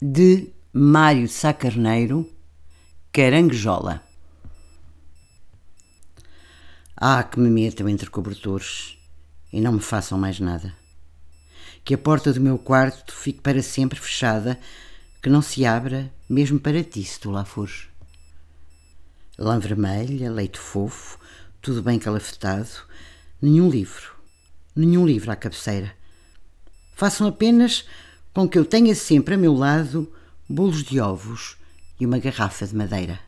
de Mário Sá Carneiro, Caranguejola. Ah, que me metam entre cobertores e não me façam mais nada. Que a porta do meu quarto fique para sempre fechada, que não se abra, mesmo para ti, se tu lá fores. Lã vermelha, leite fofo, tudo bem calafetado, nenhum livro, nenhum livro à cabeceira. Façam apenas com que eu tenha sempre a meu lado bolos de ovos e uma garrafa de madeira.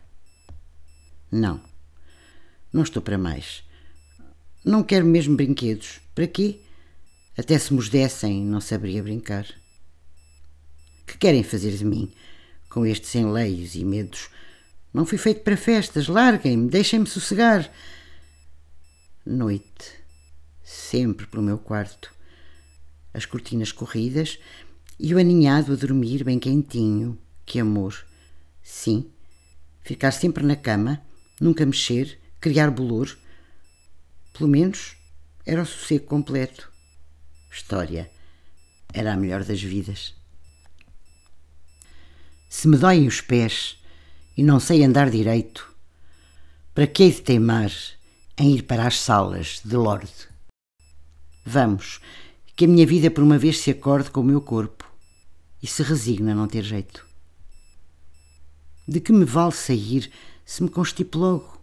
Não, não estou para mais. Não quero mesmo brinquedos. Para quê? Até se me dessem, não saberia brincar. Que querem fazer de mim com estes enleios e medos? Não fui feito para festas. Larguem-me, deixem-me sossegar. Noite, sempre pelo meu quarto. As cortinas corridas e o aninhado a dormir bem quentinho. Que amor! Sim, ficar sempre na cama, nunca mexer, criar bolor. Pelo menos era o sossego completo. História era a melhor das vidas. Se me doem os pés e não sei andar direito, para que hei de teimar em ir para as salas de Lorde? Vamos, que a minha vida por uma vez se acorde com o meu corpo e se resigna a não ter jeito. De que me vale sair se me constipo logo?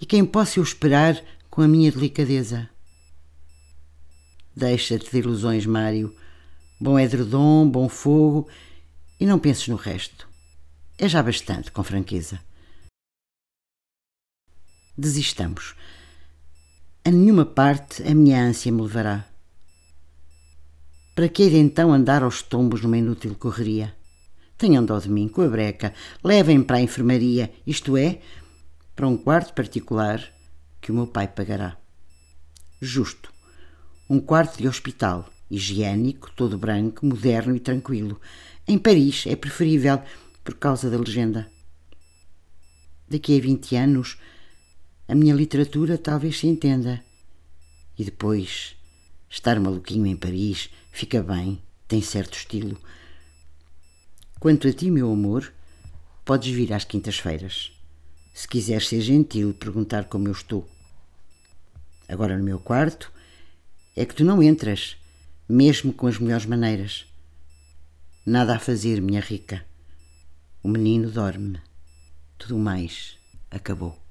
E quem posso eu esperar com a minha delicadeza? Deixa-te de ilusões, Mário. Bom edredom, bom fogo, e não penses no resto. É já bastante, com franqueza. Desistamos. A nenhuma parte a minha ânsia me levará. Para que ir então andar aos tombos numa inútil correria? Tenham dó de mim, com a breca, levem-me para a enfermaria, isto é, para um quarto particular que o meu pai pagará. Justo. Um quarto de hospital, higiênico, todo branco, moderno e tranquilo. Em Paris é preferível por causa da legenda. Daqui a 20 anos, a minha literatura talvez se entenda. E depois, estar maluquinho em Paris Fica bem, tem certo estilo. Quanto a ti, meu amor, podes vir às quintas-feiras. Se quiseres ser gentil, perguntar como eu estou. Agora no meu quarto é que tu não entras, mesmo com as melhores maneiras. Nada a fazer, minha rica. O menino dorme. Tudo mais acabou.